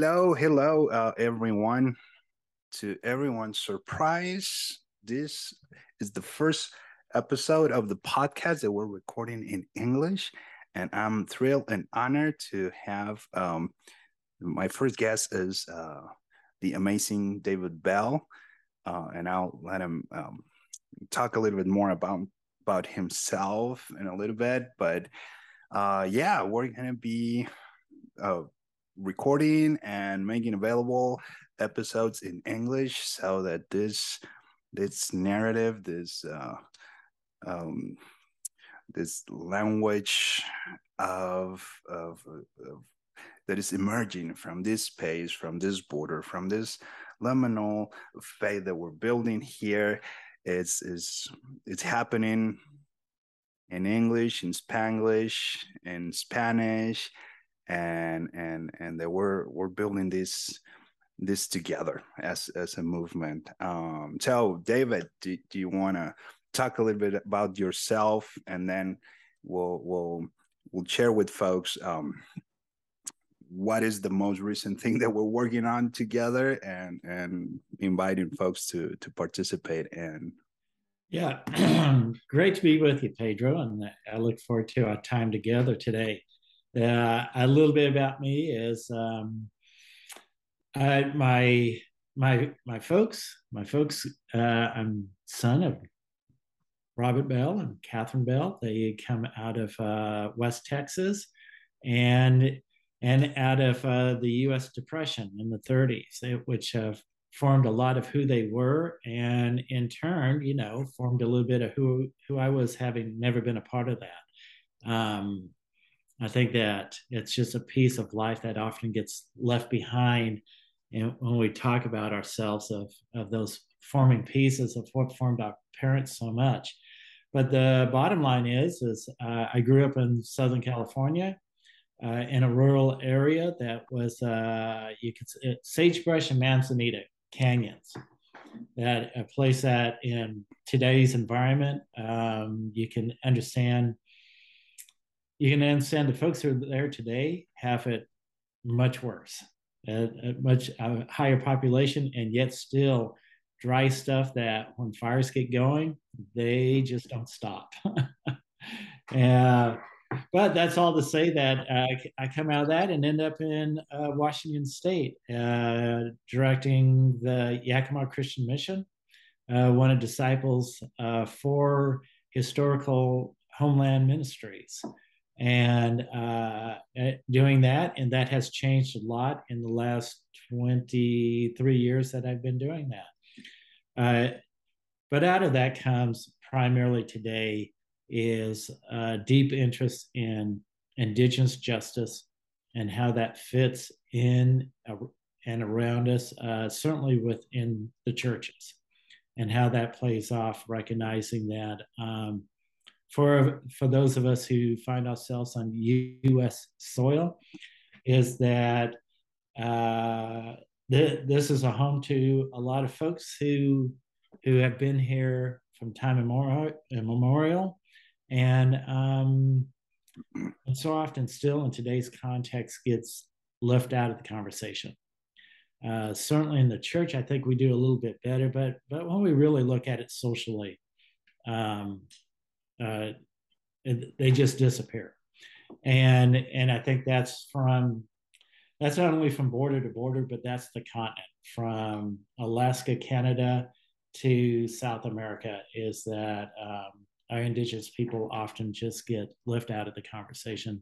Hello, hello, uh, everyone. To everyone's surprise, this is the first episode of the podcast that we're recording in English. And I'm thrilled and honored to have um, my first guest is uh, the amazing David Bell. Uh, and I'll let him um, talk a little bit more about, about himself in a little bit. But uh, yeah, we're going to be uh, recording and making available episodes in English so that this this narrative, this uh, um, this language of, of, of that is emerging from this space, from this border, from this liminal faith that we're building here, it's is it's happening in English, in Spanglish, in Spanish, and and and that we're we're building this this together as as a movement. Um, so, David, do, do you want to talk a little bit about yourself, and then we'll we'll we'll share with folks um, what is the most recent thing that we're working on together, and and inviting folks to to participate and. Yeah, great to be with you, Pedro, and I look forward to our time together today. Uh, a little bit about me is um, I, my my my folks my folks uh, I'm son of Robert Bell and Catherine Bell. They come out of uh, West Texas and and out of uh, the U.S. Depression in the 30s, which have formed a lot of who they were, and in turn, you know, formed a little bit of who who I was, having never been a part of that. Um, I think that it's just a piece of life that often gets left behind and when we talk about ourselves of, of those forming pieces of what formed our parents so much. But the bottom line is, is uh, I grew up in Southern California uh, in a rural area that was, uh, you could say, sagebrush and manzanita canyons. That a place that in today's environment, um, you can understand you can understand the folks who are there today have it much worse, a, a much a higher population, and yet still dry stuff that when fires get going, they just don't stop. but that's all to say that I come out of that and end up in uh, Washington State, uh, directing the Yakama Christian Mission, uh, one of disciples uh, for historical homeland ministries and uh, doing that. And that has changed a lot in the last 23 years that I've been doing that. Uh, but out of that comes primarily today is a deep interest in indigenous justice and how that fits in and around us, uh, certainly within the churches, and how that plays off, recognizing that um, for for those of us who find ourselves on U.S. soil, is that uh, th- this is a home to a lot of folks who who have been here from time immemorial, and um, and so often still in today's context gets left out of the conversation. Uh, certainly in the church, I think we do a little bit better, but but when we really look at it socially, um, uh, they just disappear. And and I think that's from that's not only from border to border, but that's the continent from Alaska, Canada to South America. Is that um, our indigenous people often just get left out of the conversation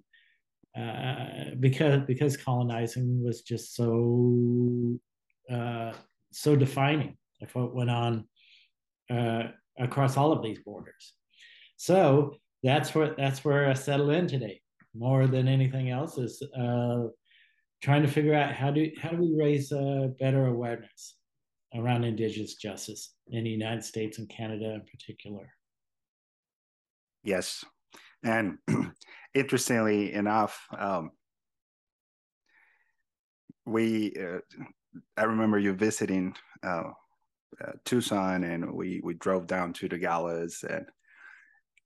uh, because because colonizing was just so uh, so defining of what went on uh, across all of these borders. So that's where that's where I settled in today. More than anything else is uh, trying to figure out how do how do we raise uh, better awareness around Indigenous justice in the United States and Canada in particular. Yes, and interestingly enough, um, we uh, I remember you visiting uh, uh, Tucson, and we we drove down to the Nogales and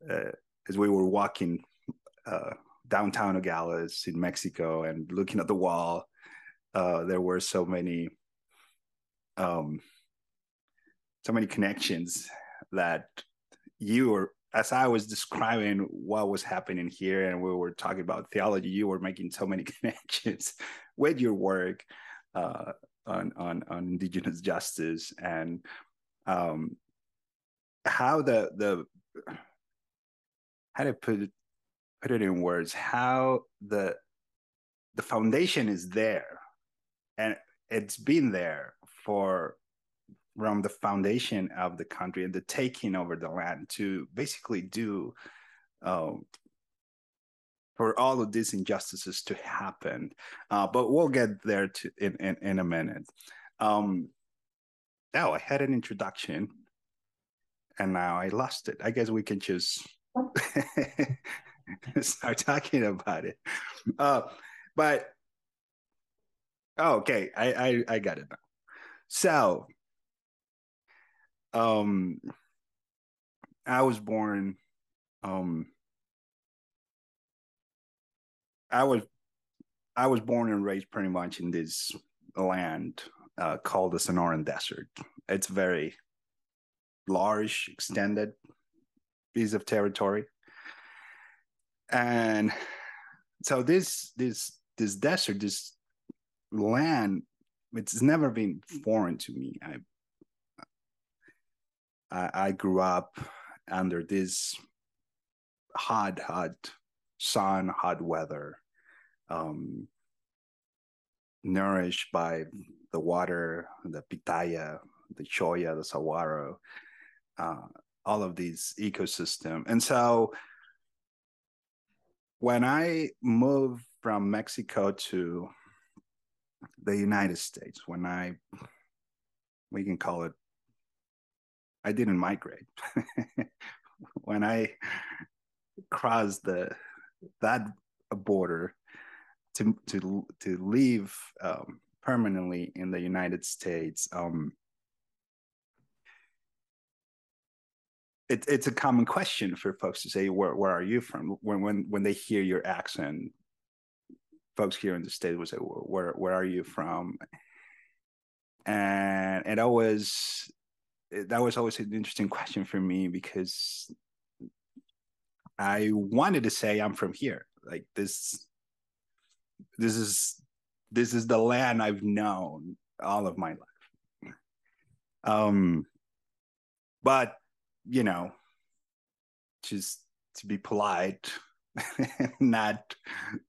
uh, as we were walking uh, downtown Nogales in Mexico and looking at the wall, uh, there were so many um, so many connections that you were as I was describing what was happening here and we were talking about theology, you were making so many connections with your work uh, on, on, on indigenous justice and um, how the the how to put it, put it in words how the the foundation is there and it's been there for from the foundation of the country and the taking over the land to basically do um, for all of these injustices to happen. Uh, but we'll get there to in, in, in a minute. Um, oh, I had an introduction and now I lost it. I guess we can just start talking about it. Uh, but oh, okay, I, I I got it now. So um I was born um I was I was born and raised pretty much in this land uh, called the Sonoran Desert. It's very large, extended piece of territory, and so this this this desert, this land, it's never been foreign to me. I I, I grew up under this hot, hot sun, hot weather, um, nourished by the water, the pitaya, the choya, the saguaro, uh, all of these ecosystem. And so when I moved from Mexico to the United States, when I, we can call it I didn't migrate. when I crossed the that border to to to leave um, permanently in the United States, um, it, it's a common question for folks to say, "Where where are you from?" When when when they hear your accent, folks here in the state will say, "Where where are you from?" And it always that was always an interesting question for me because I wanted to say I'm from here. Like this this is this is the land I've known all of my life. Um but you know just to be polite not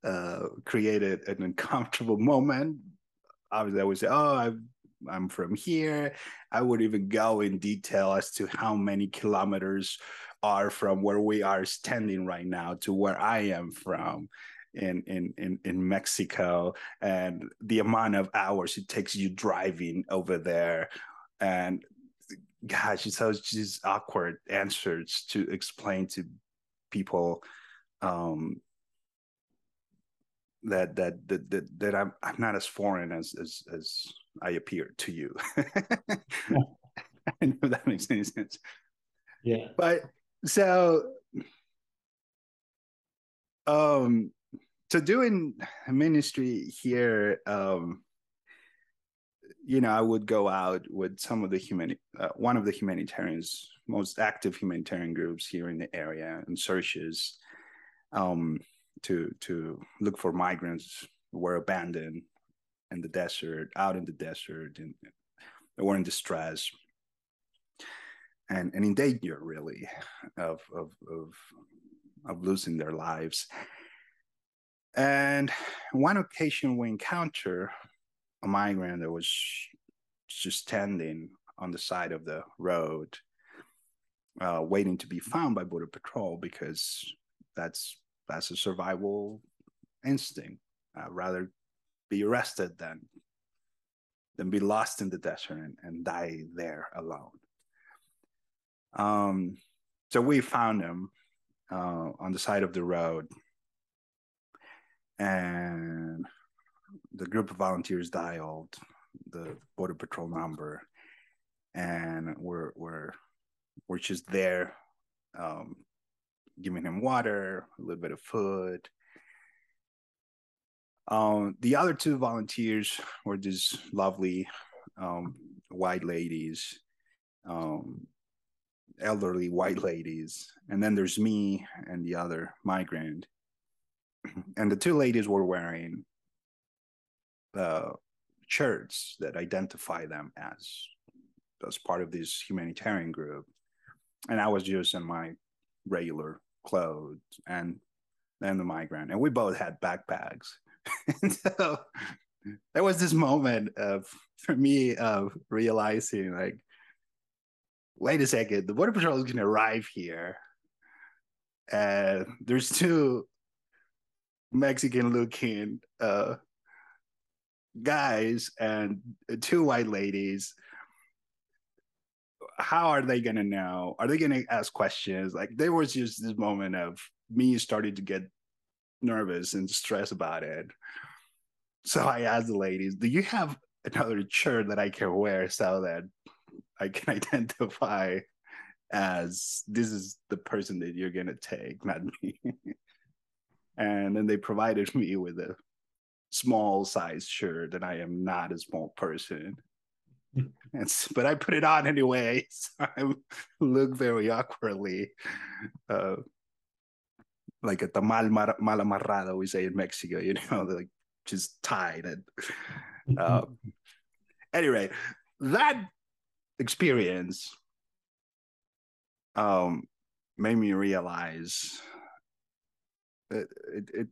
uh create an uncomfortable moment obviously I would say oh I've I'm from here. I would even go in detail as to how many kilometers are from where we are standing right now to where I am from in in in, in Mexico and the amount of hours it takes you driving over there and gosh it's so just awkward answers to explain to people um that that that that, that I'm I'm not as foreign as as as I appear to you. I know that makes any sense. Yeah. But so um so doing ministry here um you know i would go out with some of the human uh, one of the humanitarians most active humanitarian groups here in the area and searches um to to look for migrants who were abandoned in the desert, out in the desert, and they were in distress and, and in danger really of, of, of, of losing their lives. And one occasion we encounter a migrant that was just standing on the side of the road, uh, waiting to be found by Border Patrol because that's that's a survival instinct. Uh, rather be arrested than than be lost in the desert and, and die there alone. Um, so we found him uh, on the side of the road, and the group of volunteers dialed the border patrol number, and we're we're we're just there, um, giving him water, a little bit of food, Um, the other two volunteers were these lovely um, white ladies, um, elderly white ladies, and then there's me and the other migrant. And the two ladies were wearing uh, shirts that identify them as as part of this humanitarian group, and I was just in my regular clothes and then the migrant, and we both had backpacks. and so there was this moment of for me of realizing like, wait a second, the border patrol is going to arrive here, and there's two Mexican-looking uh, guys and two white ladies how are they going to know? Are they going to ask questions? Like there was just this moment of me starting to get nervous and stressed about it. So I asked the ladies, "Do you have another shirt that I can wear so that I can identify as this is the person that you're going to take, not me?" and then they provided me with a small size shirt, and I am not a small person. It's, but I put it on anyway. So I look very awkwardly, uh, like a tamal mal, mal amarrado, we say in Mexico, you know, like just tied. And uh, anyway, that experience um, made me realize it, it, it,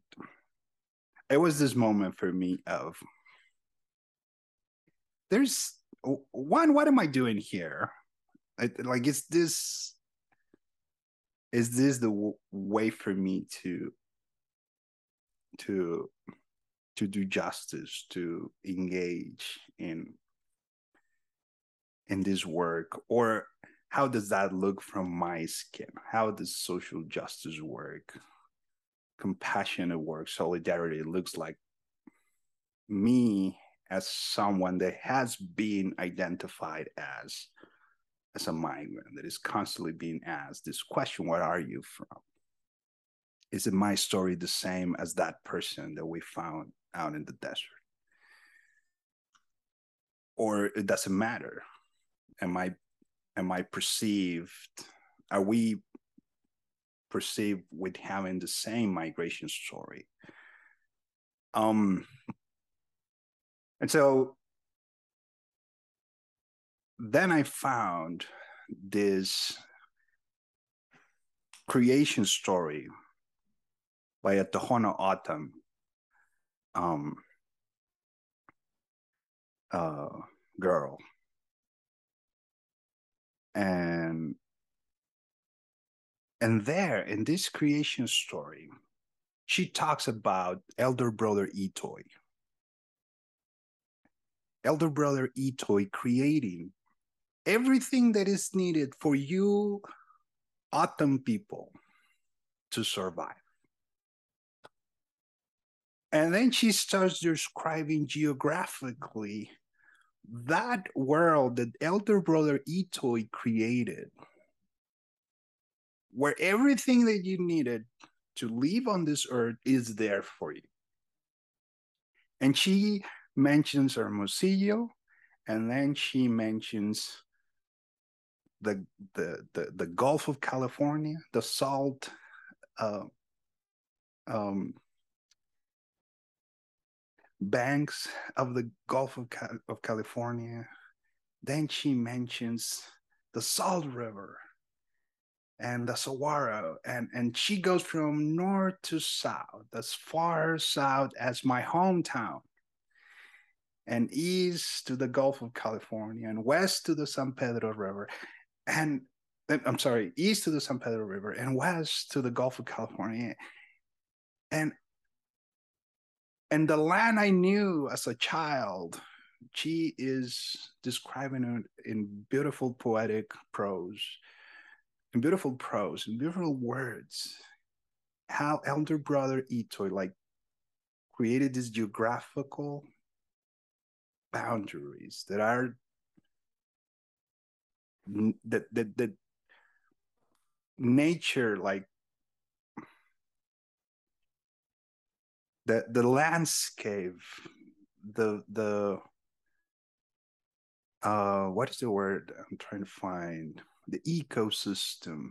it was this moment for me of there's one what am i doing here? Like is this is this the w- way for me to to to do justice to engage in in this work? Or how does that look from my skin? How does social justice work compassionate work solidarity looks like me as someone that has been identified as as a migrant that is constantly being asked this question where are you from? Is it my story the same as that person that we found out in the desert? Or it doesn't matter. Am i am i perceived? Are we perceived with having the same migration story um and so then I found this creation story by a Tohono O'odham um, uh, girl. And and there in this creation story, she talks about elder brother I'itoi elder brother I'itoi creating everything that is needed for you O'odham people to survive. And then she starts describing geographically that world that elder brother I'itoi created, where everything that you needed to live on this earth is there for you. And she mentions Hermosillo, and then she mentions the the the, the Gulf of California, the salt uh, um, banks of the Gulf of, of California. Then she mentions the Salt River and the Saguaro, and and she goes from north to south, as far south as my hometown and east to the Gulf of California and west to the San Pedro River. And I'm sorry, east to the San Pedro River and west to the Gulf of California. And and the land I knew as a child, she is describing it in beautiful poetic prose, in beautiful prose, in beautiful words, how elder brother I'itoi like created these geographical boundaries that are that that that nature like the the landscape the the uh what is the word i'm trying to find the ecosystem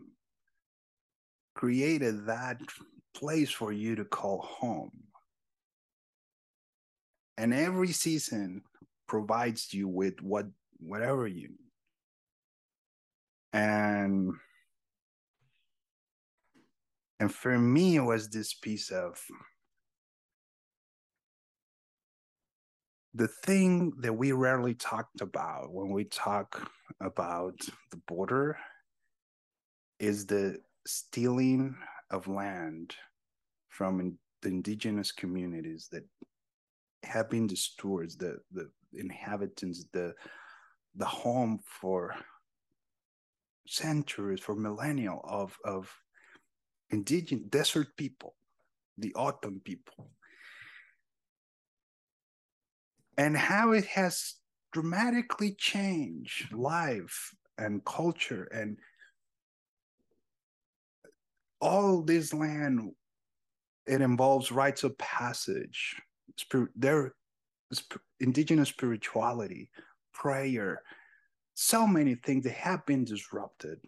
created that place for you to call home. And every season provides you with what whatever you need. And and for me it was this piece of the thing that we rarely talked about when we talk about the border is the stealing of land from the indigenous communities that have been the stewards, the the inhabitants, the the home for centuries, for millennia of of indigenous desert people, the O'odham people and how it has dramatically changed life and culture and all this land it involves rites of passage spirit their indigenous spirituality prayer so many things that have been disrupted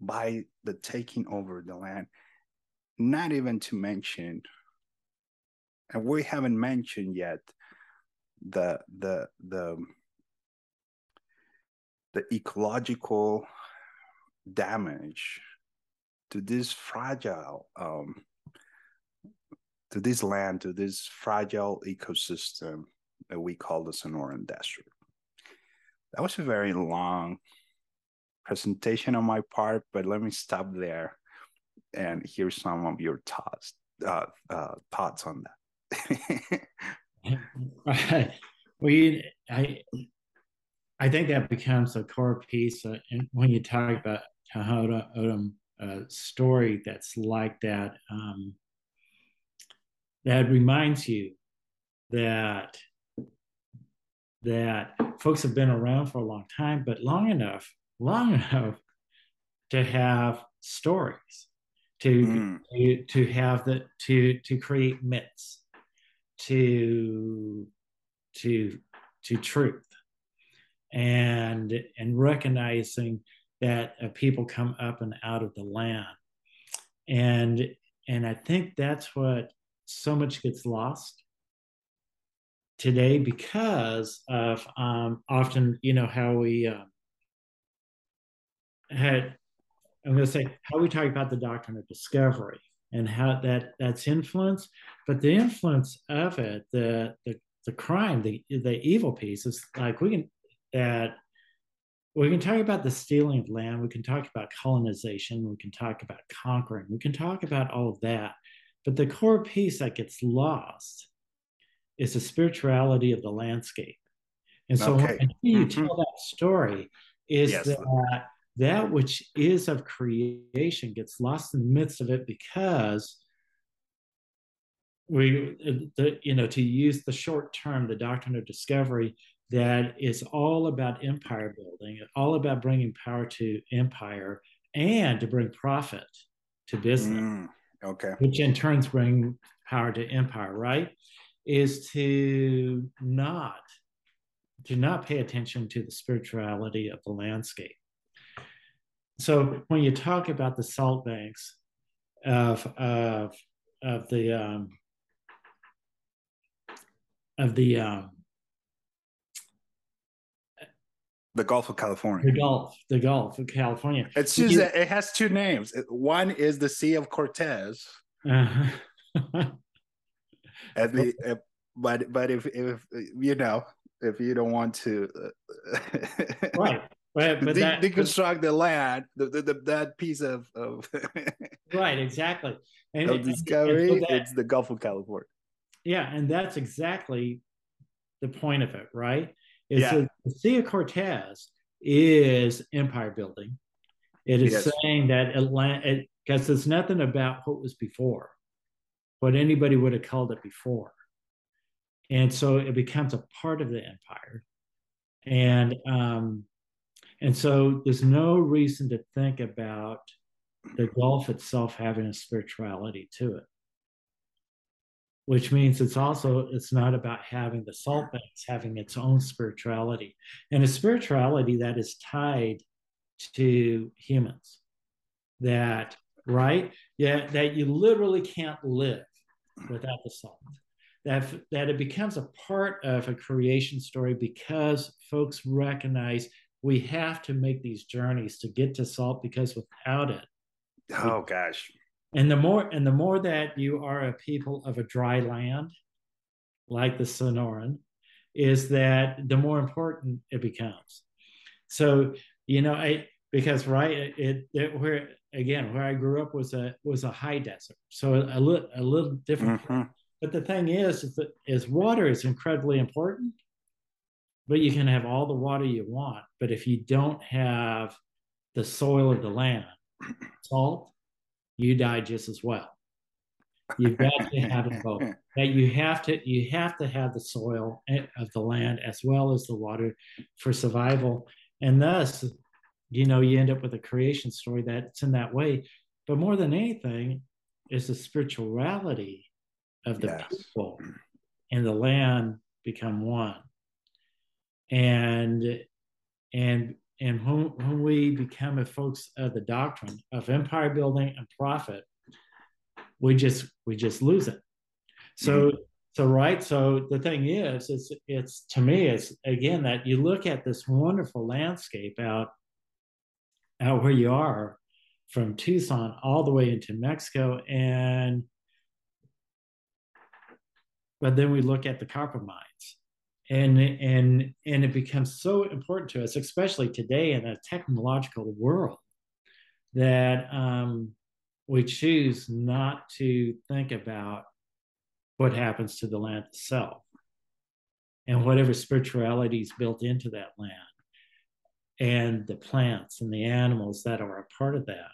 by the taking over the land. Not even to mention and we haven't mentioned yet the the the the ecological damage to this fragile um, to this land to this fragile ecosystem that we call the Sonoran Desert. That was a very long presentation on my part, but let me stop there and hear some of your thoughts uh, uh, thoughts on that. right. We, I, I think that becomes a core piece uh, when you talk about Tohono O'odham uh, story that's like that. Um, that reminds you that that folks have been around for a long time, but long enough, long enough to have stories, to mm. to, to have the to to create myths, to to to truth. And and recognizing that uh, people come up and out of the land. And and i think that's what so much gets lost today because of um, often you know how we uh, had i'm going to say how we talk about the doctrine of discovery and how that that's influence but the influence of it the the, the crime the the evil piece is like we can that we can talk about the stealing of land we can talk about colonization we can talk about conquering we can talk about all of that but the core piece that gets lost is the spirituality of the landscape and so okay. when you mm-hmm. tell that story is yes. that that which is of creation gets lost in the midst of it because we the, you know to use the short term the doctrine of discovery that is all about empire building all about bringing power to empire and to bring profit to business mm, okay. which in turns bring power to empire right? Is to not to not pay attention to the spirituality of the landscape so when you talk about the salt banks of of of the um, of the um, the Gulf of California. The Gulf, the Gulf of California. It's just you, it has two names. One is the Sea of Cortez. Uh-huh. and the, uh, but but if if you know if you don't want to, uh, right, but, but de- that, deconstruct the land, the, the, the, that piece of, of right, exactly. And, of discovery, and, so that, it's the Gulf of California. Yeah, and that's exactly the point of it, right? Is yeah. that the Sea of Cortez is empire building. It is yes. saying that Atlanta, because there's nothing about what was before, what anybody would have called it before. And so it becomes a part of the empire. And um, and so there's no reason to think about the Gulf itself having a spirituality to it. which means it's also it's not about having the salt but it's having its own spirituality and a spirituality that is tied to humans that right yeah that you literally can't live without the salt that that it becomes a part of a creation story because folks recognize we have to make these journeys to get to salt because without it oh gosh. And the more and the more that you are a people of a dry land like the sonoran is that the more important it becomes. So you know i because right it, it where again where i grew up was a was a high desert. So a, a little a little different. Mm-hmm. but the thing is is that is water is incredibly important but you can have all the water you want but if you don't have the soil of the land salt you die just as well. You've got to have both. That you have to you have to have the soil eh, of the land as well as the water for survival, and thus, you know, you end up with a creation story that's in that way. But more than anything, is the spirituality of the yes. people and the land become one. And and and when, when we become a folks of the doctrine of empire building and profit, we just we just lose it. So mm-hmm. so right. So the thing is, it's it's to me, it's again that you look at this wonderful landscape out out where you are from Tucson all the way into Mexico and but then we look at the copper mines and and and it becomes so important to us especially today in a technological world that um, we choose not to think about what happens to the land itself and whatever spirituality is built into that land and the plants and the animals that are a part of that.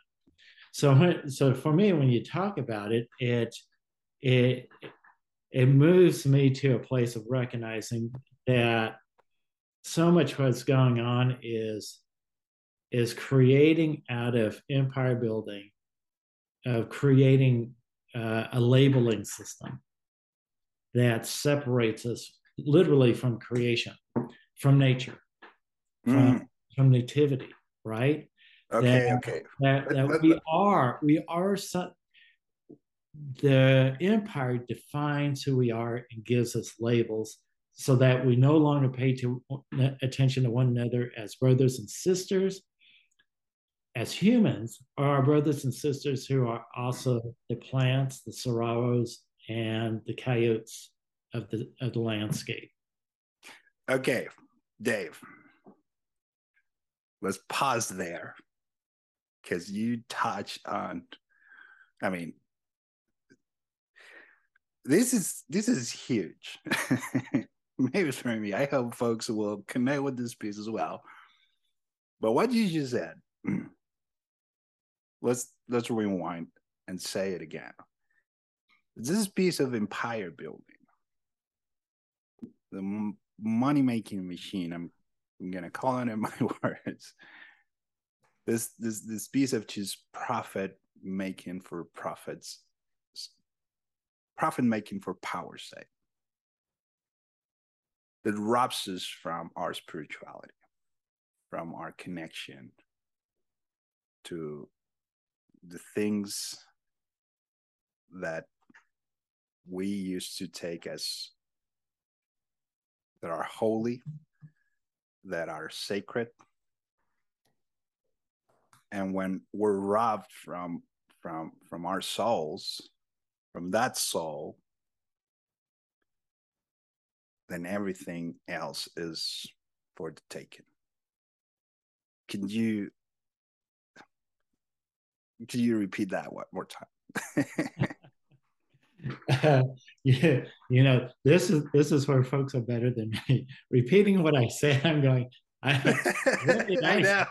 So so for me when you talk about it it it it moves me to a place of recognizing that so much what's going on is is creating out of empire building of creating uh, a labeling system that separates us literally from creation from nature from, mm. from nativity right okay that, okay that, that we are we are the empire defines who we are and gives us labels so that we no longer pay to, attention to one another as brothers and sisters, as humans, or our brothers and sisters who are also the plants, the saguaros, and the coyotes of the, of the landscape. Okay, Dave, let's pause there because you touched on, I mean, this is this is huge. Maybe for me i hope folks will connect with this piece as well. But what you just said let's let's rewind and say it again. This piece of empire building the money making machine i'm, I'm gonna call it in my words. This this this piece of just profit making for profits profit making for power's sake that robs us from our spirituality, from our connection to the things that we used to take as that are holy, that are sacred. And when we're robbed from from from our souls, from that soul, then everything else is for the taking. Can you can you repeat that one more time? uh, yeah, you know, this is this is where folks are better than me. Repeating what I say, I'm going. I, I know.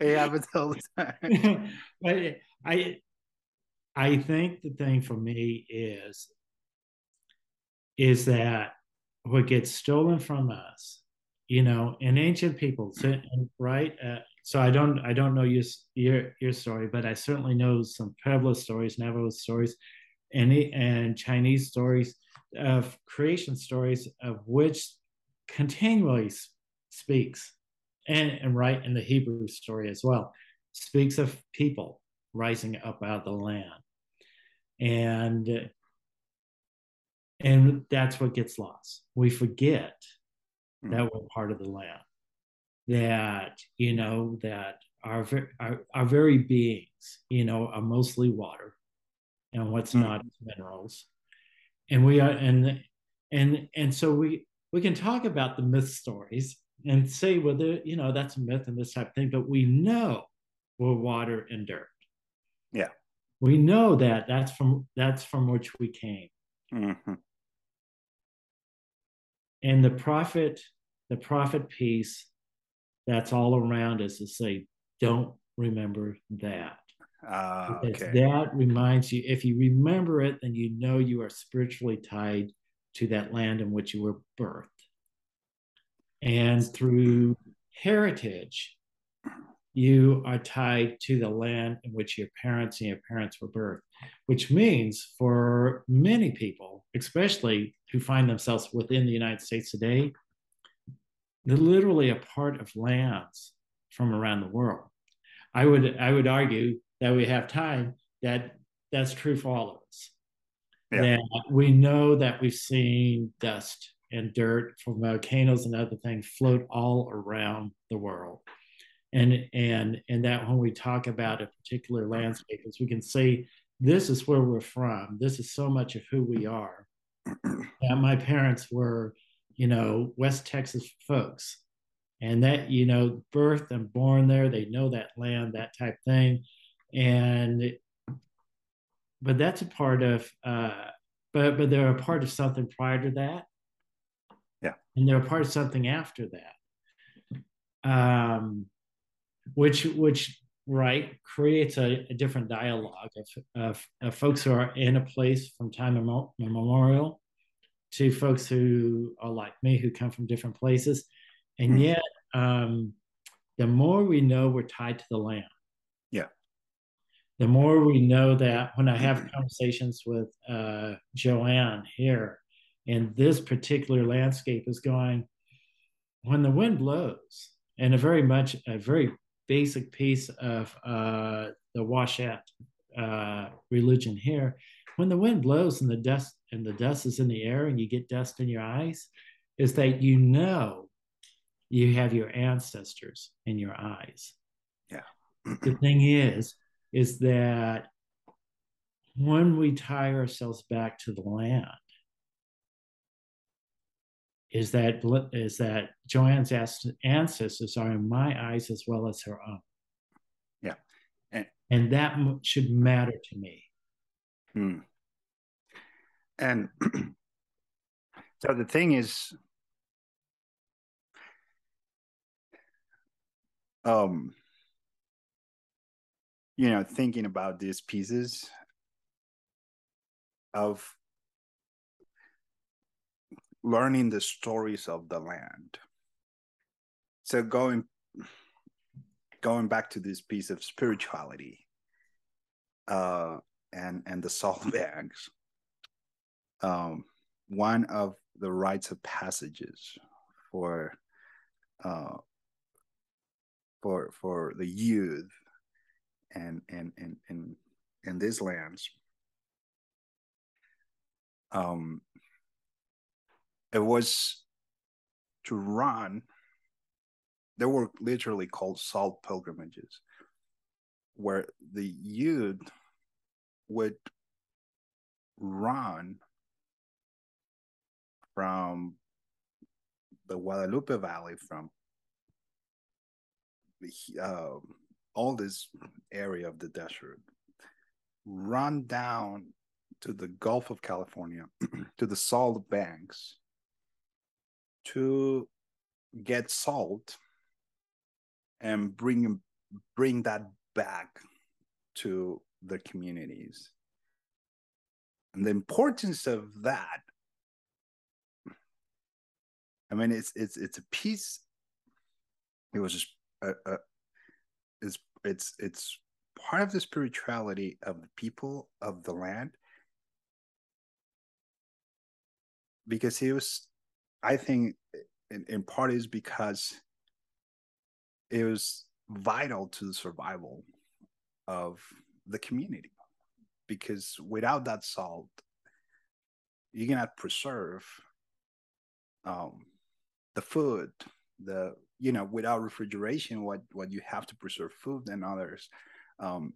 it happens all the time. but I, I think the thing for me is is that what gets stolen from us, you know, in ancient peoples, right? Uh, so I don't I don't know your your your story, but I certainly know some Pueblo stories, Navajo stories, and and Chinese stories of creation stories of which continually speaks and, and right in the Hebrew story as well speaks of people rising up out of the land and and that's what gets lost we forget mm. that we're part of the land that you know that our, our our very beings you know are mostly water and what's mm. not minerals and we are and and and so we we can talk about the myth stories and say whether you know that's a myth and this type of thing but we know we're water and dirt yeah we know that that's from that's from which we came mm-hmm. and the prophet the prophet piece that's all around us to say don't remember that uh, okay. that reminds you if you remember it then you know you are spiritually tied to that land in which you were birthed and through heritage you are tied to the land in which your parents and your parents were birthed, which means for many people, especially who find themselves within the United States today, they're literally a part of lands from around the world. I would I would argue that we have time that that's true for all of us. Yeah. That we know that we've seen dust and dirt from volcanoes and other things float all around the world and and and that when we talk about a particular landscape is we can say this is where we're from. This is so much of who we are. And my parents were you know west texas folks. And that you know birth and born there they know that land that type thing. And but that's a part of uh but but they're a part of something prior to that. Yeah. And they're a part of something after that. Um which which right creates a, a different dialogue of, of, of, folks who are in a place from time immemorial to folks who are like me who come from different places. And mm. yet um, the more we know we're tied to the land. Yeah. The more we know that when i have conversations with uh, joanne here and this particular landscape is going when the wind blows and a very much a very basic piece of uh, the Washat uh, religion here. When the wind blows and the dust and the dust is in the air and you get dust in your eyes, is that you know you have your ancestors in your eyes. Yeah. the thing is, is that when we tie ourselves back to the land, is that is that Joanne's ancestors are in my eyes as well as her own. Yeah, and, and that should matter to me. Hmm. And so the thing is, um, you know, thinking about these pieces of learning the stories of the land. So going going back to this piece of spirituality uh, and and the salt bags, um, one of the rites of passages for uh, for for the youth and and and in in these lands um it was to run they were literally called salt pilgrimages where the youth would run from the Guadalupe Valley, from uh, all this area of the desert, run down to the Gulf of California, to the salt banks, to get salt and bring bring that back to the communities. And the importance of that i mean it's it's it's a piece it was just a, a it's it's it's part of the spirituality of the people of the land. Because he was i think in, in part is because it was vital to the survival of the community because without that salt you cannot preserve um, the food the you know without refrigeration what what you have to preserve food and others um,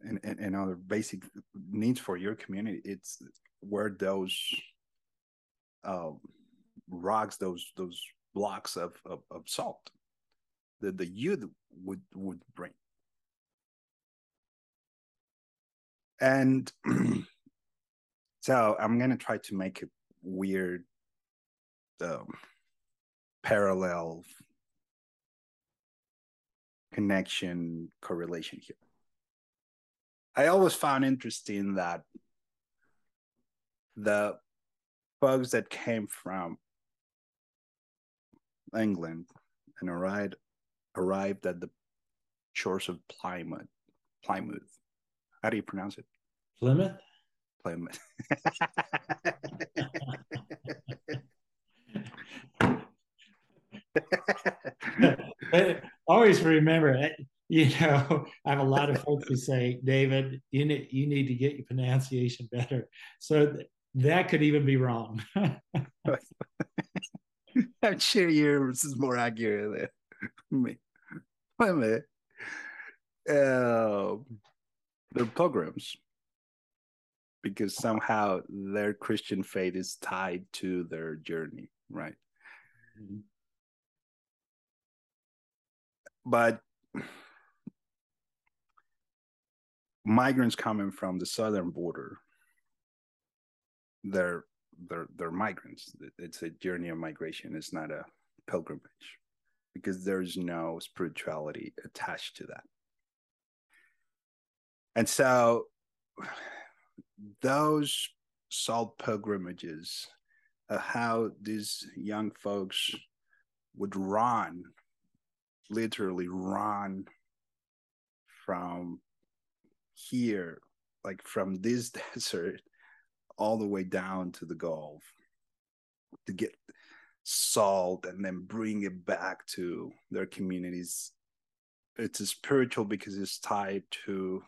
and, and, and other basic needs for your community it's where those um, rocks those those blocks of, of, of salt that the youth would would bring. And so i'm gonna try to make a weird um, parallel connection correlation here. I always found interesting that the folks that came from england and arrived arrived at the shores of plymouth plymouth how do you pronounce it Plymouth. Plymouth. always remember, you know, I have a lot of folks who say, David, you need, you need to get your pronunciation better. So th- that could even be wrong. I'm sure yours is more accurate than me. Plymouth. Uh, they're pilgrims because somehow their Christian faith is tied to their journey, right? Mm-hmm. But migrants coming from the southern border, they're they're they're migrants. It's a journey of migration. It's not a pilgrimage because there's no spirituality attached to that. And so those salt pilgrimages, uh, how these young folks would run, literally run from here, like from this desert, all the way down to the Gulf to get salt and then bring it back to their communities. It's a spiritual because it's tied to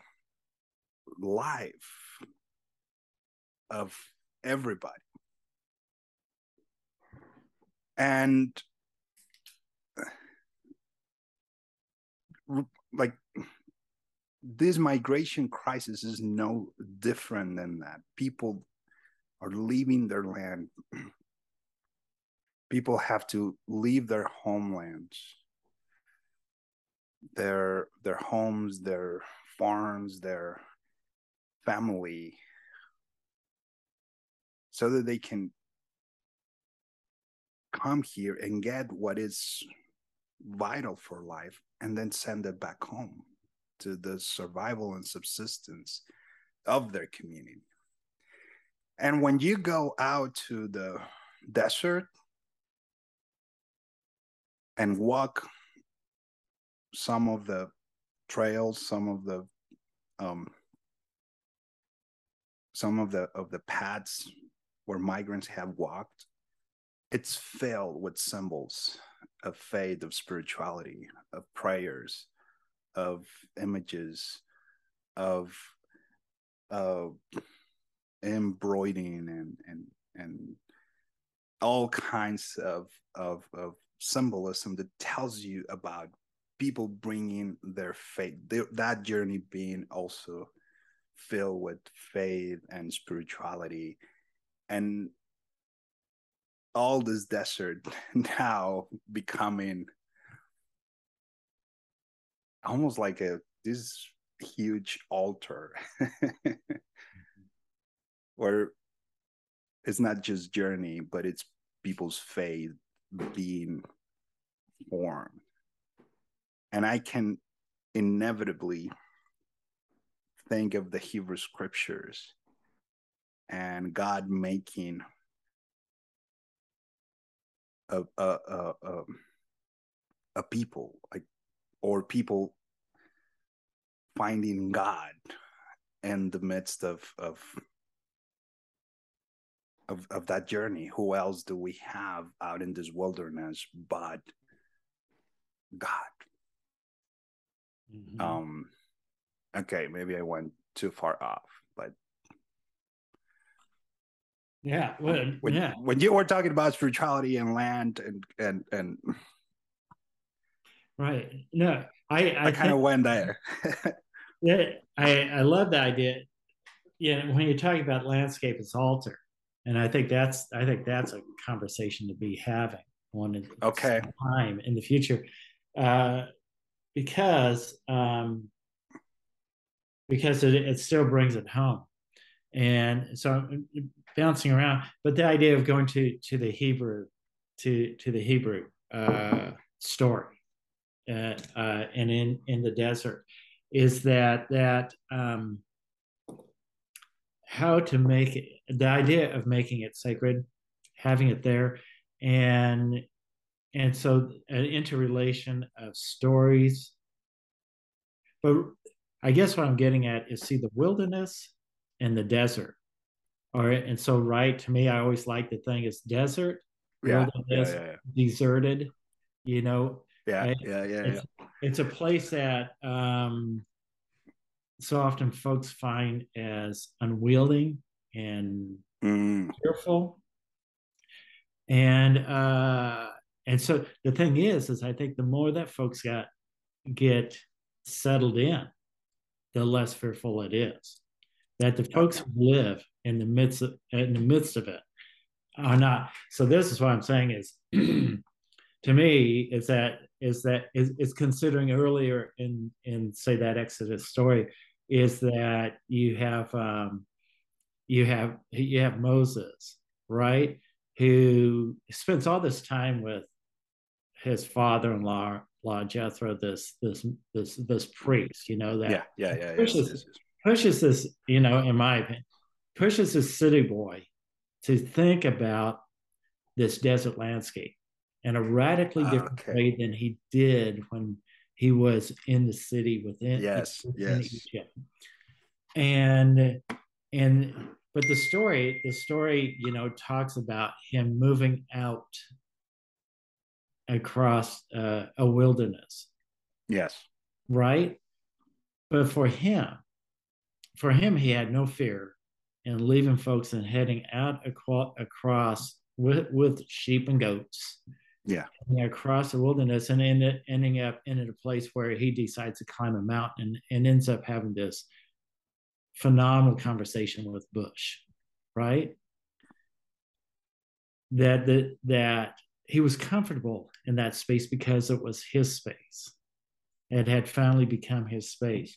life of everybody. And uh, like this migration crisis is no different than that. People are leaving their land. People have to leave their homelands, their their homes, their farms, their family, so that they can come here and get what is vital for life and then send it back home to the survival and subsistence of their community. And when you go out to the desert and walk some of the trails, some of the um, some of the of the paths where migrants have walked, it's filled with symbols of faith, of spirituality, of prayers, of images, of uh, embroidering and and and all kinds of, of of symbolism that tells you about people bringing their faith, their, that journey being also filled with faith and spirituality. And all this desert now becoming almost like a this huge altar where it's not just journey but it's people's faith being formed. And i can inevitably think of the hebrew scriptures and God making a a a, a, a people like or people finding God in the midst of of of, of that journey who else do we have out in this wilderness but god? Mm-hmm. um okay maybe i went too far off but yeah well, when, yeah. when you were talking about spirituality and land and and and right. No i i, I kind of went there. Yeah i i love the idea. Yeah when you're talking about landscape as altar and I think that's I think that's a conversation to be having one okay time in the future, uh, because um, because it, it still brings it home, and so I'm bouncing around. But the idea of going to to the Hebrew to to the Hebrew uh, story, uh, uh, and in in the desert, is that that um, how to make it, the idea of making it sacred, having it there, and and so an interrelation of stories. But I guess what I'm getting at is see the wilderness and the desert. All right. And so right to me, I always like the thing is desert, yeah, wilderness, yeah, yeah, yeah. deserted, you know. Yeah, yeah, yeah, it's, yeah. It's a place that um so often folks find as unwielding and mm. fearful. And uh, and so the thing is, is I think the more that folks got get settled in, the less fearful it is. That the folks who live in the midst of in the midst of it are not. So this is what I'm saying is to me is that is that is, is considering earlier in in say that Exodus story is that you have um, you have you have Moses, right, who spends all this time with his father-in-law, law Jethro, this this this this priest, you know that yeah yeah yeah, pushes, yes, yes, yes. pushes this, you know, in my opinion, pushes this city boy to think about this desert landscape in a radically different okay. way than he did when he was in the city within yes within yes. Egypt. and and but the story the story you know talks about him moving out across uh, a wilderness. Yes. Right? But for him for him he had no fear in leaving folks and heading out across with with sheep and goats yeah. across the wilderness and end, ending up in a place where he decides to climb a mountain and ends up having this phenomenal conversation with Bush, right? That that that he was comfortable in that space because it was his space. It had finally become his space.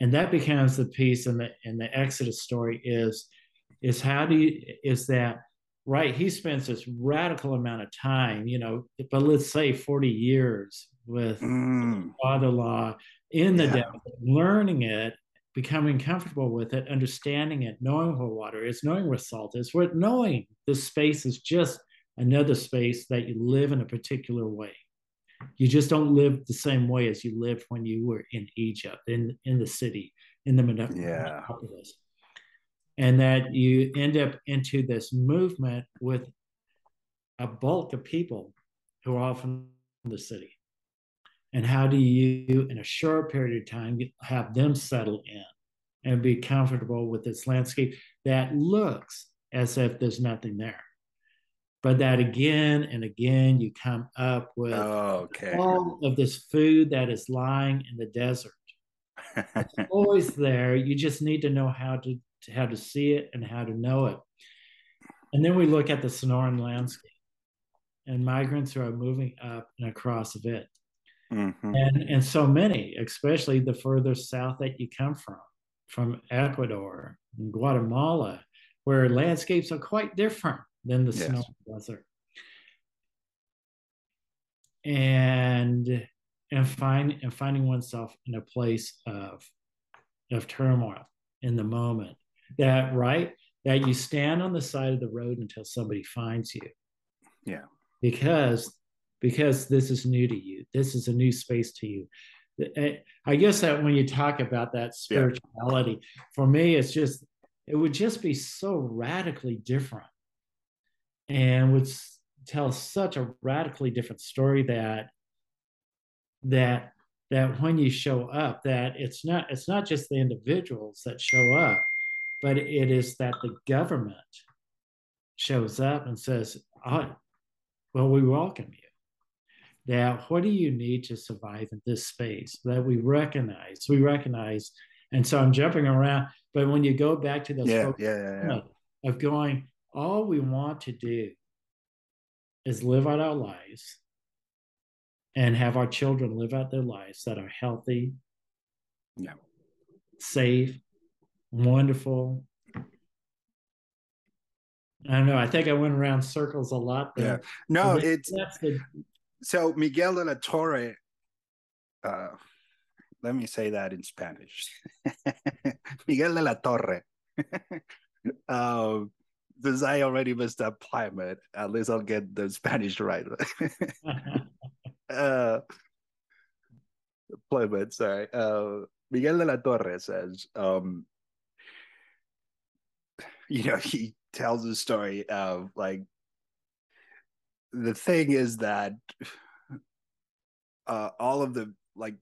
And that becomes the piece in the in the Exodus story is is how do you is that right he spends this radical amount of time you know but let's say 40 years with mm. father-in-law in the yeah. desert learning it becoming comfortable with it understanding it knowing where water is knowing where salt is what knowing this space is just another space that you live in a particular way you just don't live the same way as you lived when you were in egypt in in the city in the yeah and that you end up into this movement with a bulk of people who are all from the city. And how do you, in a short period of time, have them settle in and be comfortable with this landscape that looks as if there's nothing there? But that again and again, you come up with oh, okay. all of this food that is lying in the desert. it's always there. You just need to know how to to how to see it and how to know it. And then we look at the Sonoran landscape, and migrants who are moving up and across of it. Mm-hmm. And, and so many, especially the further south that you come from, from Ecuador and Guatemala, where landscapes are quite different than the yes. snow desert. And and find and finding oneself in a place of of turmoil in the moment that right that you stand on the side of the road until somebody finds you. Yeah. Because because this is new to you. This is a new space to you. Eh, i guess that when you talk about that spirituality yeah. for me it's just it would just be so radically different and would tell such a radically different story that that that when you show up that it's not it's not just the individuals that show up but it is that the government shows up and says oh, well we welcome you. Now, what do you need to survive in this space that we recognize? We recognize and so i'm jumping around but when you go back to those yeah, yeah, yeah, yeah. of going all we want to do is live out our lives and have our children live out their lives that are healthy, yeah, safe, wonderful. I don't know. I think I went around circles a lot. There. Yeah. No, so it's the... so Miguel de la Torre. Uh, let me say that in Spanish. Miguel de la Torre. uh, since I already messed up climate, at least I'll get the Spanish right. uh, Plymouth, sorry. Uh, Miguel de la Torre says, um, you know, he tells the story of like, the thing is that uh, all of the like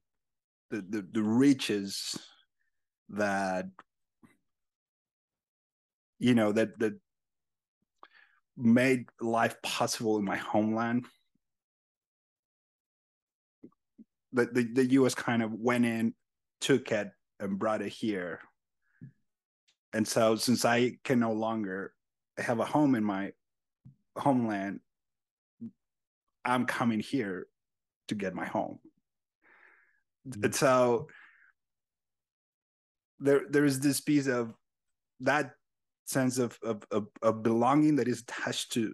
the, the the riches that you know that that made life possible in my homeland the, the, the US kind of went in, took it, and brought it here. And so, since I can no longer have a home in my homeland, I'm coming here to get my home. Mm-hmm. And so, there there is this piece of that sense of, of, of, of belonging that is attached to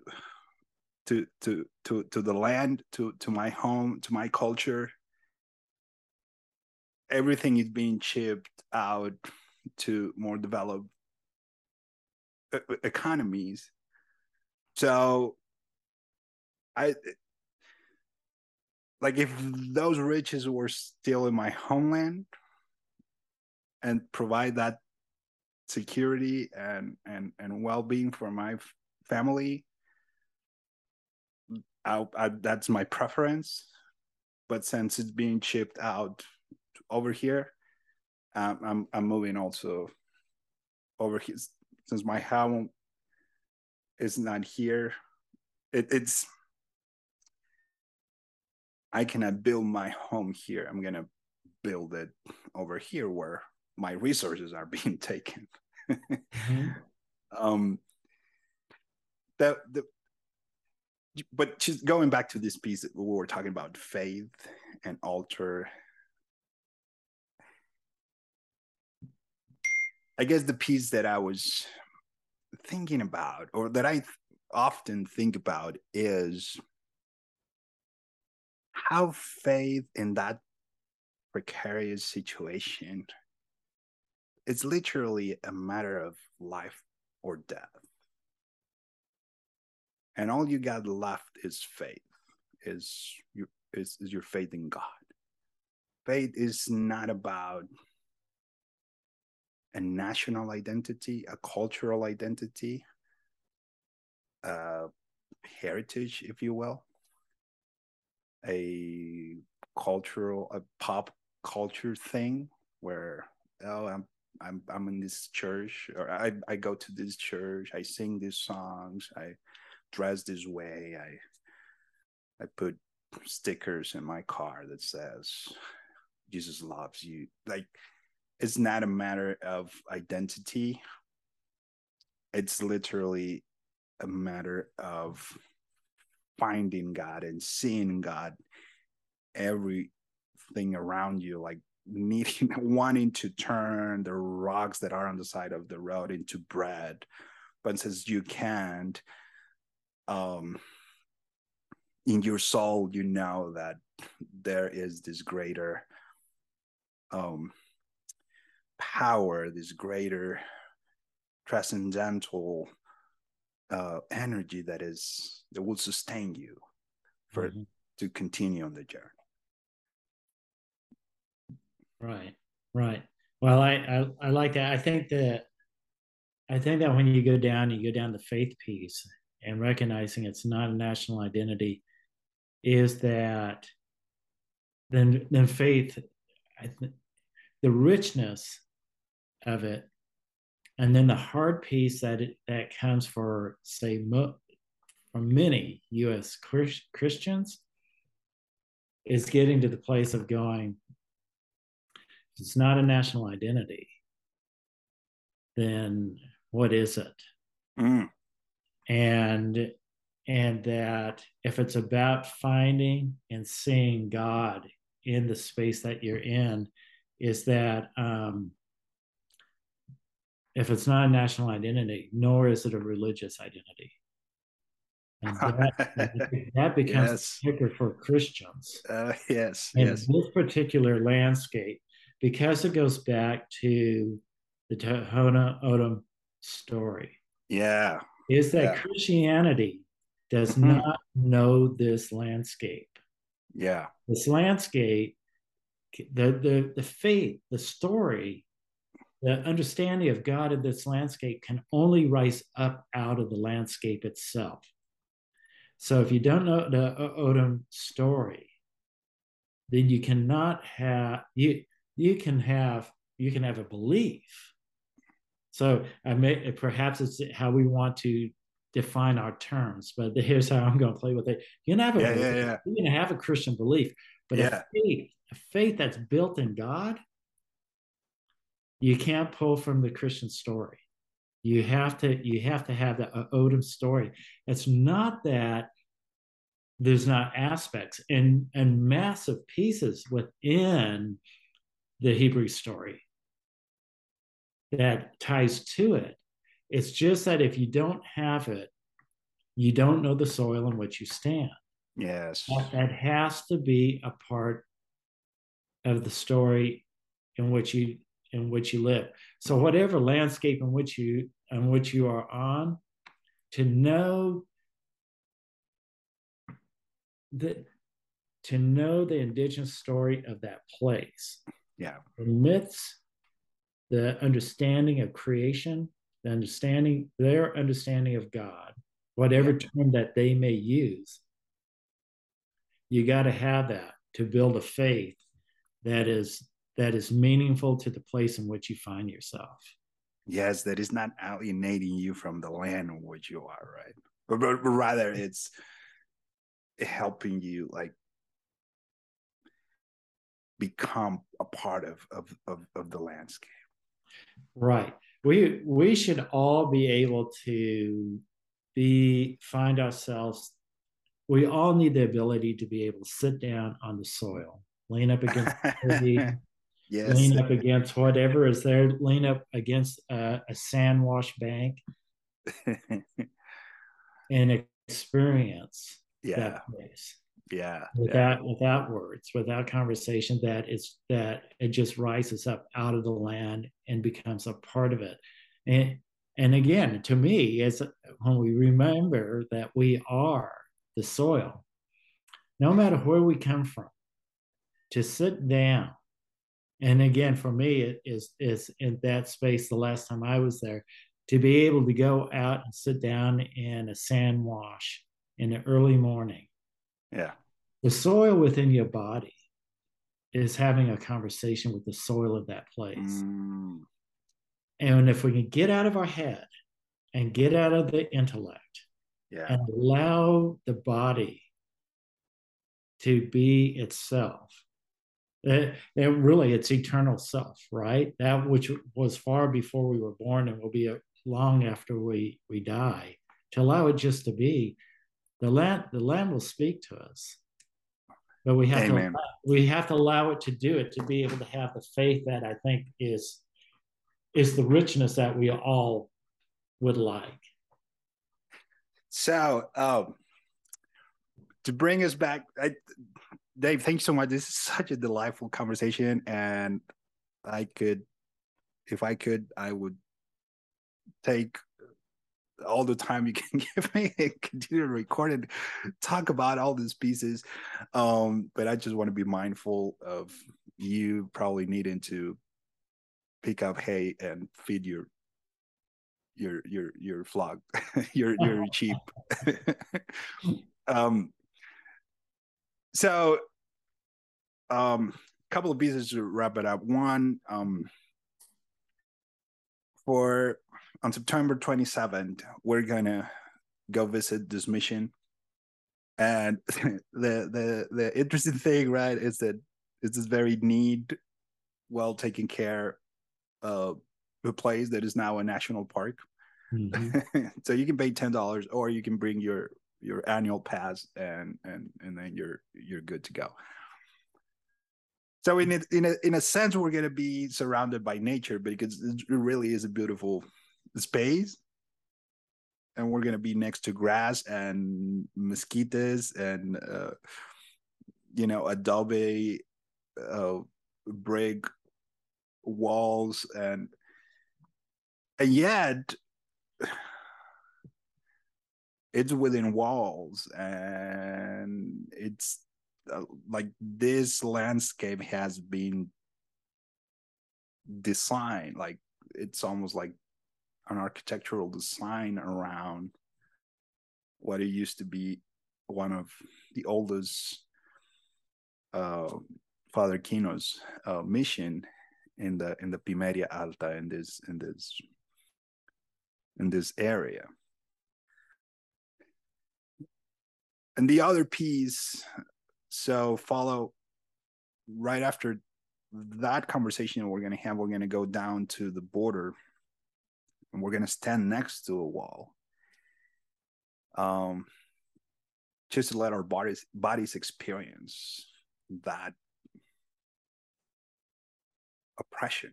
to to to to the land to to my home to my culture everything is being chipped out to more developed economies. So I like if those riches were still in my homeland and provide that security and and and well-being for my family I, I, that's my preference but since it's being chipped out over here. Um, I'm I'm moving also over here since my home is not here. It, it's I cannot build my home here. I'm gonna build it over here where my resources are being taken. mm-hmm. Um, the the but just going back to this piece we were talking about faith and altar I guess the piece that I was thinking about, or that I often think about, is how faith in that precarious situation it's literally a matter of life or death. And all you got left is faith is your is, is your faith in god. Faith is not about a national identity, a cultural identity, a heritage, if you will, a cultural, a pop culture thing where oh I'm I'm I'm in this church or I I go to this church, I sing these songs, I dress this way, I I put stickers in my car that says Jesus loves you. Like it's not a matter of identity. It's literally a matter of finding god and seeing god everything around you like needing wanting to turn the rocks that are on the side of the road into bread. But since you can't um in your soul you know that there is this greater um power, this greater transcendental uh, energy that is that will sustain you for mm-hmm. to continue on the journey. Right, right. Well, I, I I like that. I think that I think that when you go down, you go down the faith piece and recognizing it's not a national identity, is that then then faith, I th- the richness of it, and then the hard piece that it, that comes for say mo- for many U.S. Christ- Christians is getting to the place of going. It's not a national identity. Then what is it? Mm. And and that if it's about finding and seeing God in the space that you're in, is that um, if it's not a national identity, nor is it a religious identity. And that, that becomes yes. a kicker for Christians. Uh, yes, in yes. this particular landscape, because it goes back to the Tohono O'odham story. Yeah. Is that yeah. Christianity does mm-hmm. not know this landscape. Yeah. This landscape, the the the faith, the story, the understanding of God in this landscape can only rise up out of the landscape itself. So if you don't know the O'odham story, then you cannot have you you can have you can have a belief so I may perhaps it's how we want to define our terms, but here's how I'm going to play with it. You can have a yeah, yeah, yeah. you can have a Christian belief, but a faith, a faith that's built in God, you can't pull from the Christian story. You have to you have to have the O'odham story. It's not that there's not aspects and and massive pieces within the Hebrew story that ties to it. It's just that if you don't have it, you don't know the soil in which you stand. Yes. That, that has to be a part of the story in which you in which you live. So whatever landscape in which you in which you are on, to know that to know the indigenous story of that place. Yeah. The myths the understanding of creation, the understanding, their understanding of God, whatever yeah. term that they may use, you got to have that to build a faith that is that is meaningful to the place in which you find yourself. Yes, that is not alienating you from the land in which you are, right? But, but, but rather it's helping you like become a part of, of of of the landscape Right. We we should all be able to be find ourselves. We all need the ability to be able to sit down on the soil, lean up against the yes. lean up against whatever is there, lean up against uh, a, a sand wash bank, and experience yeah. that place yeah without yeah. without words without conversation that is that it just rises up out of the land and becomes a part of it and and again to me is when we remember that we are the soil no matter where we come from to sit down and again for me it is is in that space the last time i was there to be able to go out and sit down in a sand wash in the early morning yeah. The soil within your body is having a conversation with the soil of that place. Mm. And if we can get out of our head and get out of the intellect yeah. and allow the body to be itself, that, really it's eternal self, right? That which was far before we were born and will be long after we, we die, to allow it just to be the land the land will speak to us but we have Amen. to we have to allow it to do it to be able to have the faith that i think is is the richness that we all would like so um to bring us back I, dave thank you so much this is such a delightful conversation and i could if i could i would take all the time you can give me and continue to record and talk about all these pieces. Um, but I just want to be mindful of you probably needing to pick up hay and feed your your your you're flogged. you're you're cheap. um, so, um, a couple of pieces to wrap it up. One, um, for on September 27th, we're gonna go visit this mission. And the the the interesting thing, right, is that it's this very neat, well taken care uh a place that is now a national park. Mm-hmm. so you can pay ten dollars or you can bring your your annual pass and and and then you're you're good to go. So in a, in a in a sense, we're gonna be surrounded by nature because it really is a beautiful space, and we're gonna be next to grass and mosquitoes and uh, you know adobe uh, brick walls and and yet it's within walls and it's uh, like this landscape has been designed like it's almost like an architectural design around what it used to be one of the oldest uh, Father Kino's uh, mission in the in the Pimeria Alta in this in this in this area. And the other piece so follow right after that conversation we're going to have, we're going to go down to the border and we're going to stand next to a wall. Um, just to let our bodies bodies experience that oppression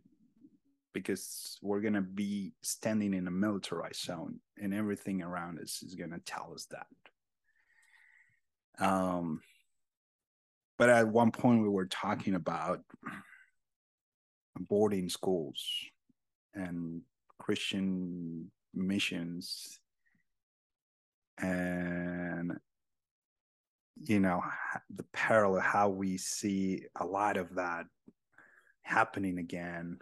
because we're going to be standing in a militarized zone and everything around us is going to tell us that um but at one point we were talking about boarding schools and christian missions. And you know the parallel how we see a lot of that happening again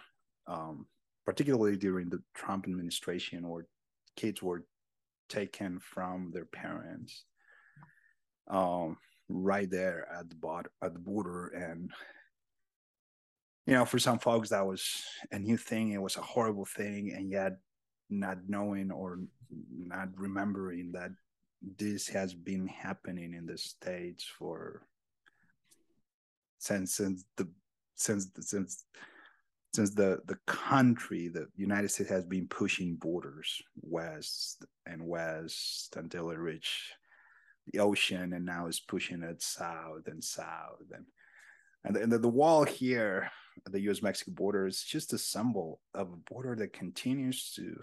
um, particularly during the trump administration where kids were taken from their parents um, right there at the bot at the border. And you know for some folks that was a new thing. It was a horrible thing. And yet not knowing or not remembering that this has been happening in the states for since since the since since since the the country the united states has been pushing borders west and west until it reached the ocean and now is pushing it south and south and and the, and the, wall here at the U.S. Mexico border is just a symbol of a border that continues to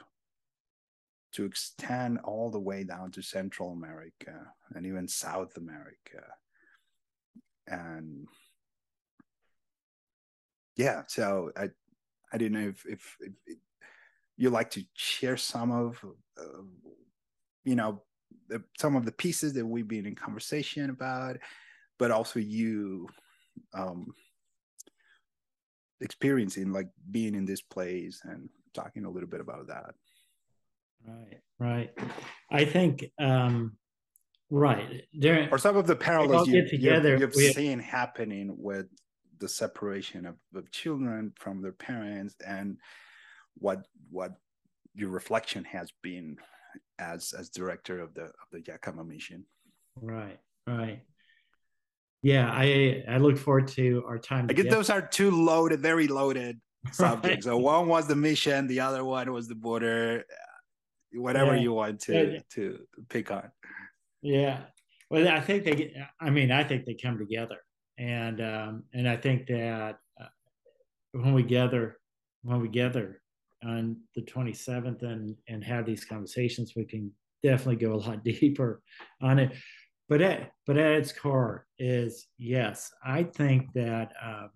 to extend all the way down to Central America and even South America. And yeah, so I I didn't know if if, if you like to share some of uh, you know the, some of the pieces that we've been in conversation about, but also you um, experiencing like being in this place and talking a little bit about that. Right, right. I think um, right during or some of the parallels you, together, you've, you've seen happening with the separation of, of children from their parents and what what your reflection has been as as director of the of the Yakama mission. Right, right. Yeah, I I look forward to our time. I guess those are two loaded, very loaded subjects. Right. So one was the mission, the other one was the border. Whatever yeah. you want to yeah. to pick on. Yeah, well, I think they. Get, I mean, I think they come together, and um, and I think that uh, when we gather, when we gather on the 27th and and have these conversations we can definitely go a lot deeper on it. But at but at its core is yes i think that um,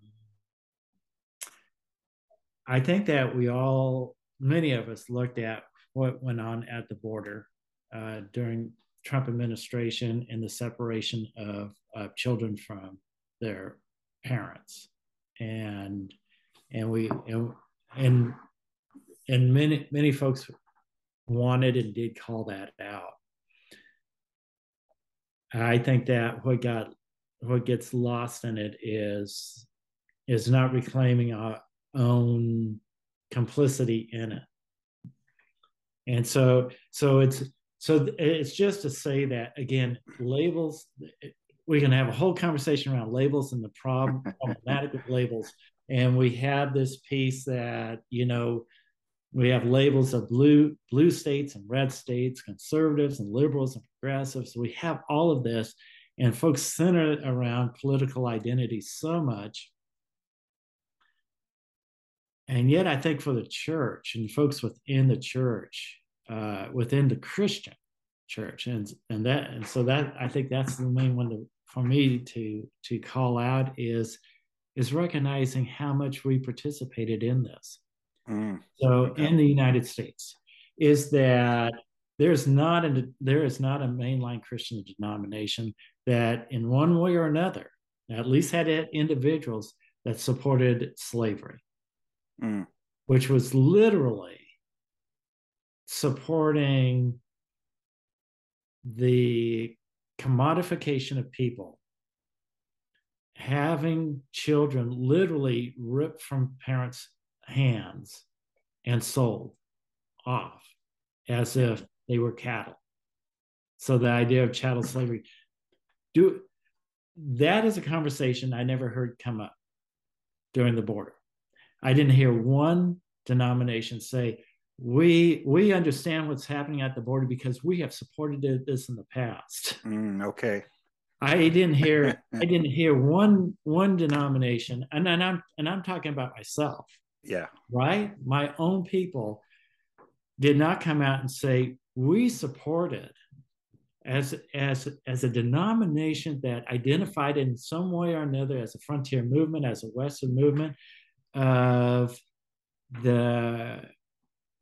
i think that we all many of us looked at what went on at the border uh, during trump administration and the separation of uh, children from their parents. And and we and, and and many many folks wanted and did call that out. I think that what got what gets lost in it is is not reclaiming our own complicity in it. And so so it's so it's just to say that again, labels we can have a whole conversation around labels and the problem problematic with labels. And we have this piece that, you know, we have labels of blue blue states and red states, conservatives and liberals and progressives. We have all of this, and folks center around political identity so much. And yet, I think for the church and folks within the church, uh, within the Christian church, and and that and so that I think that's the main one to, for me to to call out is is recognizing how much we participated in this Mm, so okay. in the United States, is that there's not a there is not a mainline Christian denomination that in one way or another at least had individuals that supported slavery, mm. which was literally supporting the commodification of people, having children literally ripped from parents' hands and sold off as if they were cattle. So the idea of chattel slavery, do that is a conversation I never heard come up during the border. I didn't hear one denomination say, we we understand what's happening at the border because we have supported this in the past. Mm, okay. I didn't hear I didn't hear one one denomination, and, and I'm and I'm talking about myself. Yeah. Right? My own people did not come out and say, we supported as as as a denomination that identified in some way or another as a frontier movement, as a Western movement of the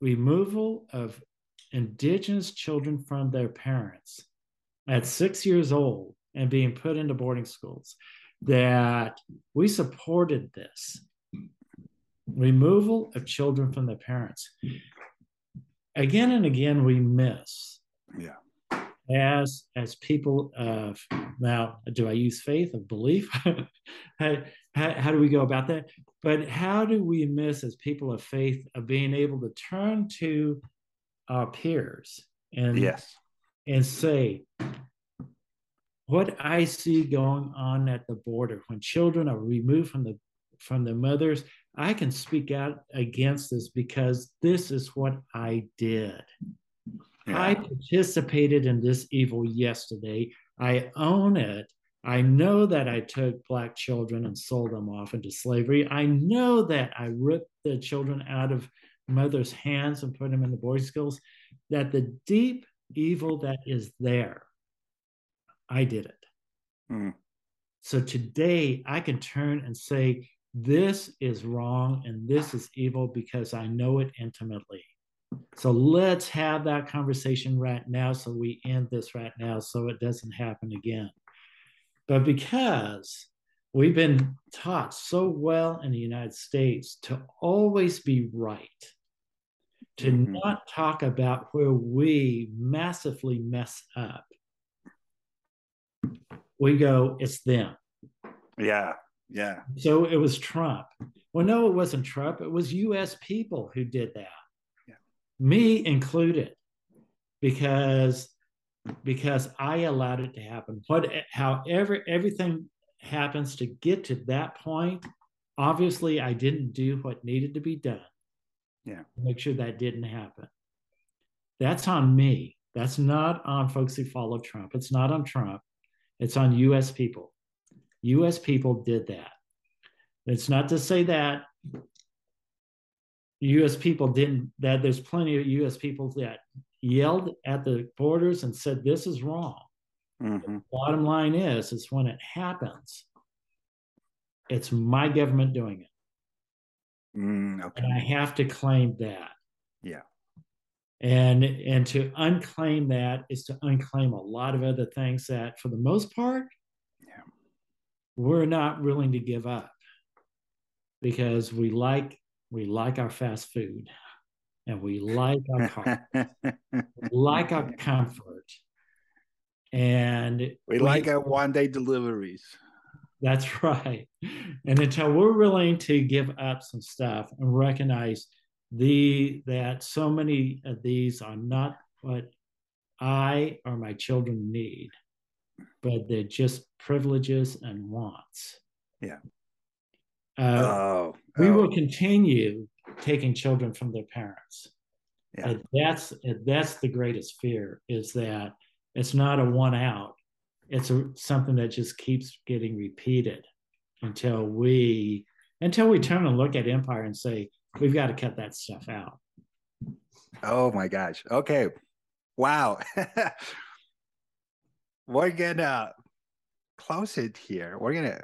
removal of indigenous children from their parents at six years old and being put into boarding schools that we supported this removal of children from their parents. Again and again, we miss. Yeah. As as people of now, do I use faith of belief? how, how, how do we go about that? But how do we miss as people of faith of being able to turn to our peers and yes and say what I see going on at the border when children are removed from the from their mothers I can speak out against this because this is what I did. Yeah. I participated in this evil yesterday. I own it. I know that I took Black children and sold them off into slavery. I know that I ripped the children out of mother's hands and put them in the boy schools. That the deep evil that is there, I did it. Mm. So today I can turn and say, this is wrong and this is evil because I know it intimately. So let's have that conversation right now so we end this right now so it doesn't happen again. But because we've been taught so well in the United States to always be right, to mm-hmm. not talk about where we massively mess up, we go, it's them. Yeah. Yeah. So it was Trump. Well, no, it wasn't Trump. It was US people who did that. Yeah. Me included. Because because I allowed it to happen. What however everything happens to get to that point, obviously I didn't do what needed to be done. Yeah. Make sure that didn't happen. That's on me. That's not on folks who follow Trump. It's not on Trump. It's on US people. US people did that. It's not to say that US people didn't, that there's plenty of US people that yelled at the borders and said, this is wrong. Mm-hmm. Bottom line is, is when it happens, it's my government doing it. Mm, okay. And I have to claim that. Yeah. And and to unclaim that is to unclaim a lot of other things that for the most part we're not willing to give up because we like we like our fast food and we like our car, like our comfort. And we, we like our one day deliveries. That's right. And until we're willing to give up some stuff and recognize the that so many of these are not what I or my children need, but they're just privileges and wants. Yeah. Uh, oh, we oh. will continue taking children from their parents. Yeah. And that's that's the greatest fear is that it's not a one out. It's a, something that just keeps getting repeated until we until we turn and look at empire and say we've got to cut that stuff out. Oh my gosh. Okay. Wow. We're gonna close it here. We're gonna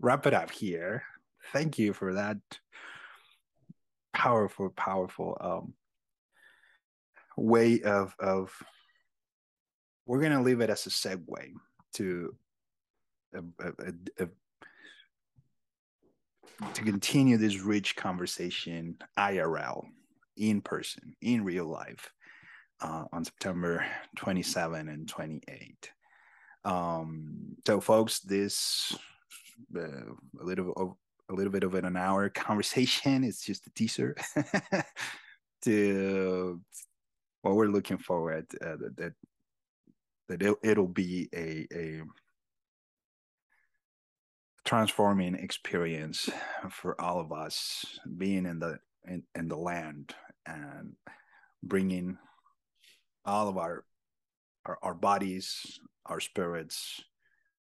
wrap it up here. Thank you for that powerful, powerful um, way of of. We're gonna leave it as a segue to a, a, a, to continue this rich conversation IRL in person in real life uh, on September 27 and 28. Um, so, folks, this uh, a little of a little bit of an hour conversation. It's just a teaser to what we're looking forward uh, that that it, it'll be a a transforming experience for all of us being in the in, in the land and bringing all of our, our our bodies our spirits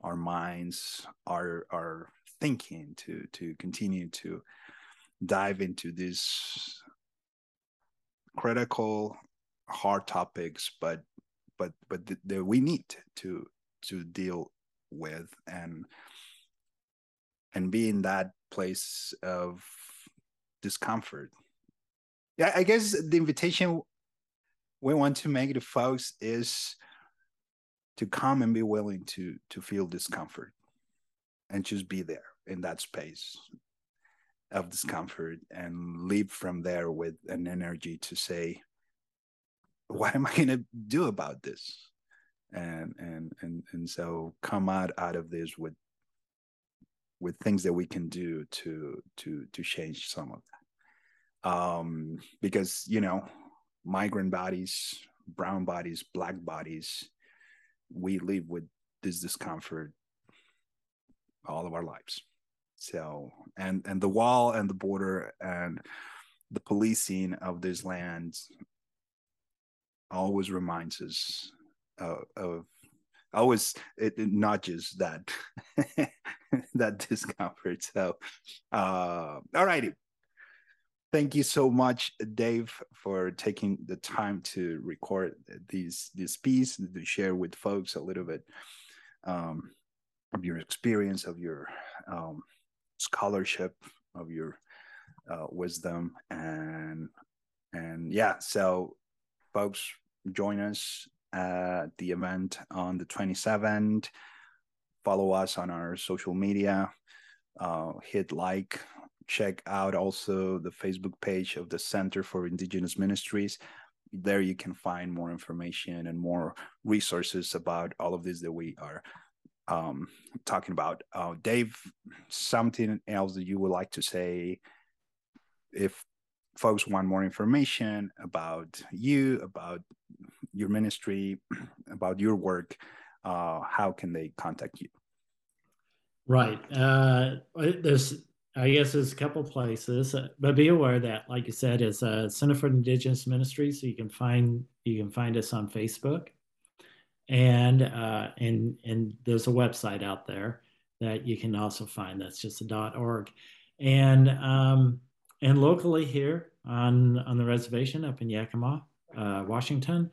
our minds our our thinking to to continue to dive into these critical hard topics but but but that we need to to deal with and and be in that place of discomfort. Yeah i guess the invitation we want to make to folks is to come and be willing to to feel discomfort and just be there in that space of discomfort and leave from there with an energy to say what am i going to do about this? And and and and so come out out of this with with things that we can do to to to change some of that. Um because you know migrant bodies brown bodies black bodies we live with this discomfort all of our lives. So and and the wall and the border and the policing of this land always reminds us of, of always it, it nudges that that discomfort. So uh all righty thank you so much dave for taking the time to record these this piece to share with folks a little bit um of your experience of your um scholarship of your uh, wisdom and and yeah so folks join us at the event on the 27th follow us on our social media uh, hit like check out also the facebook page of the center for indigenous ministries there you can find more information and more resources about all of this that we are um, talking about. Uh, Dave, something else that you would like to say if folks want more information about you, about your ministry, about your work, uh, how can they contact you? Right. Uh, there's, I guess, there's a couple places, uh, but be aware that, like you said, is a Center for Indigenous Ministries. So you can find you can find us on Facebook and uh, and and there's a website out there that you can also find. That's just a dot .org, and um, and locally here on on the reservation up in Yakima, uh, Washington,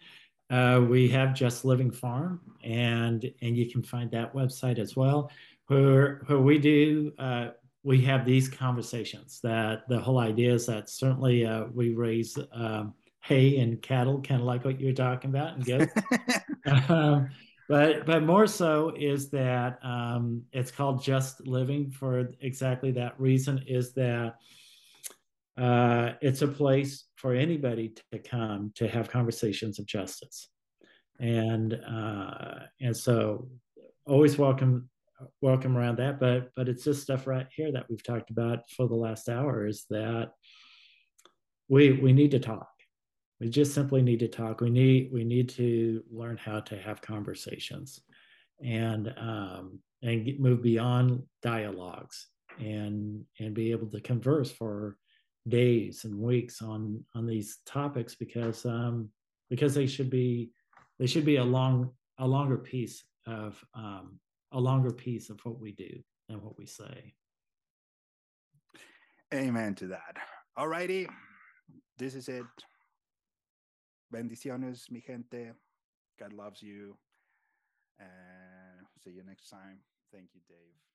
uh, we have Just Living Farm, and and you can find that website as well, where where we do. Uh, we have these conversations that the whole idea is that certainly uh, we raise um, hay and cattle, kind of like what you're talking about, and goats. um, but but more so is that um, it's called just living for exactly that reason. Is that uh, it's a place for anybody to come to have conversations of justice, and uh, and so always welcome welcome around that. But but it's this stuff right here that we've talked about for the last hour is that we we need to talk. We just simply need to talk. We need we need to learn how to have conversations, and um, and get, move beyond dialogues and and be able to converse for days and weeks on on these topics because um, because they should be they should be a long a longer piece of um, a longer piece of what we do and what we say. Amen to that. All righty, this is it. Bendiciones, mi gente. God loves you. And see you next time. Thank you, Dave.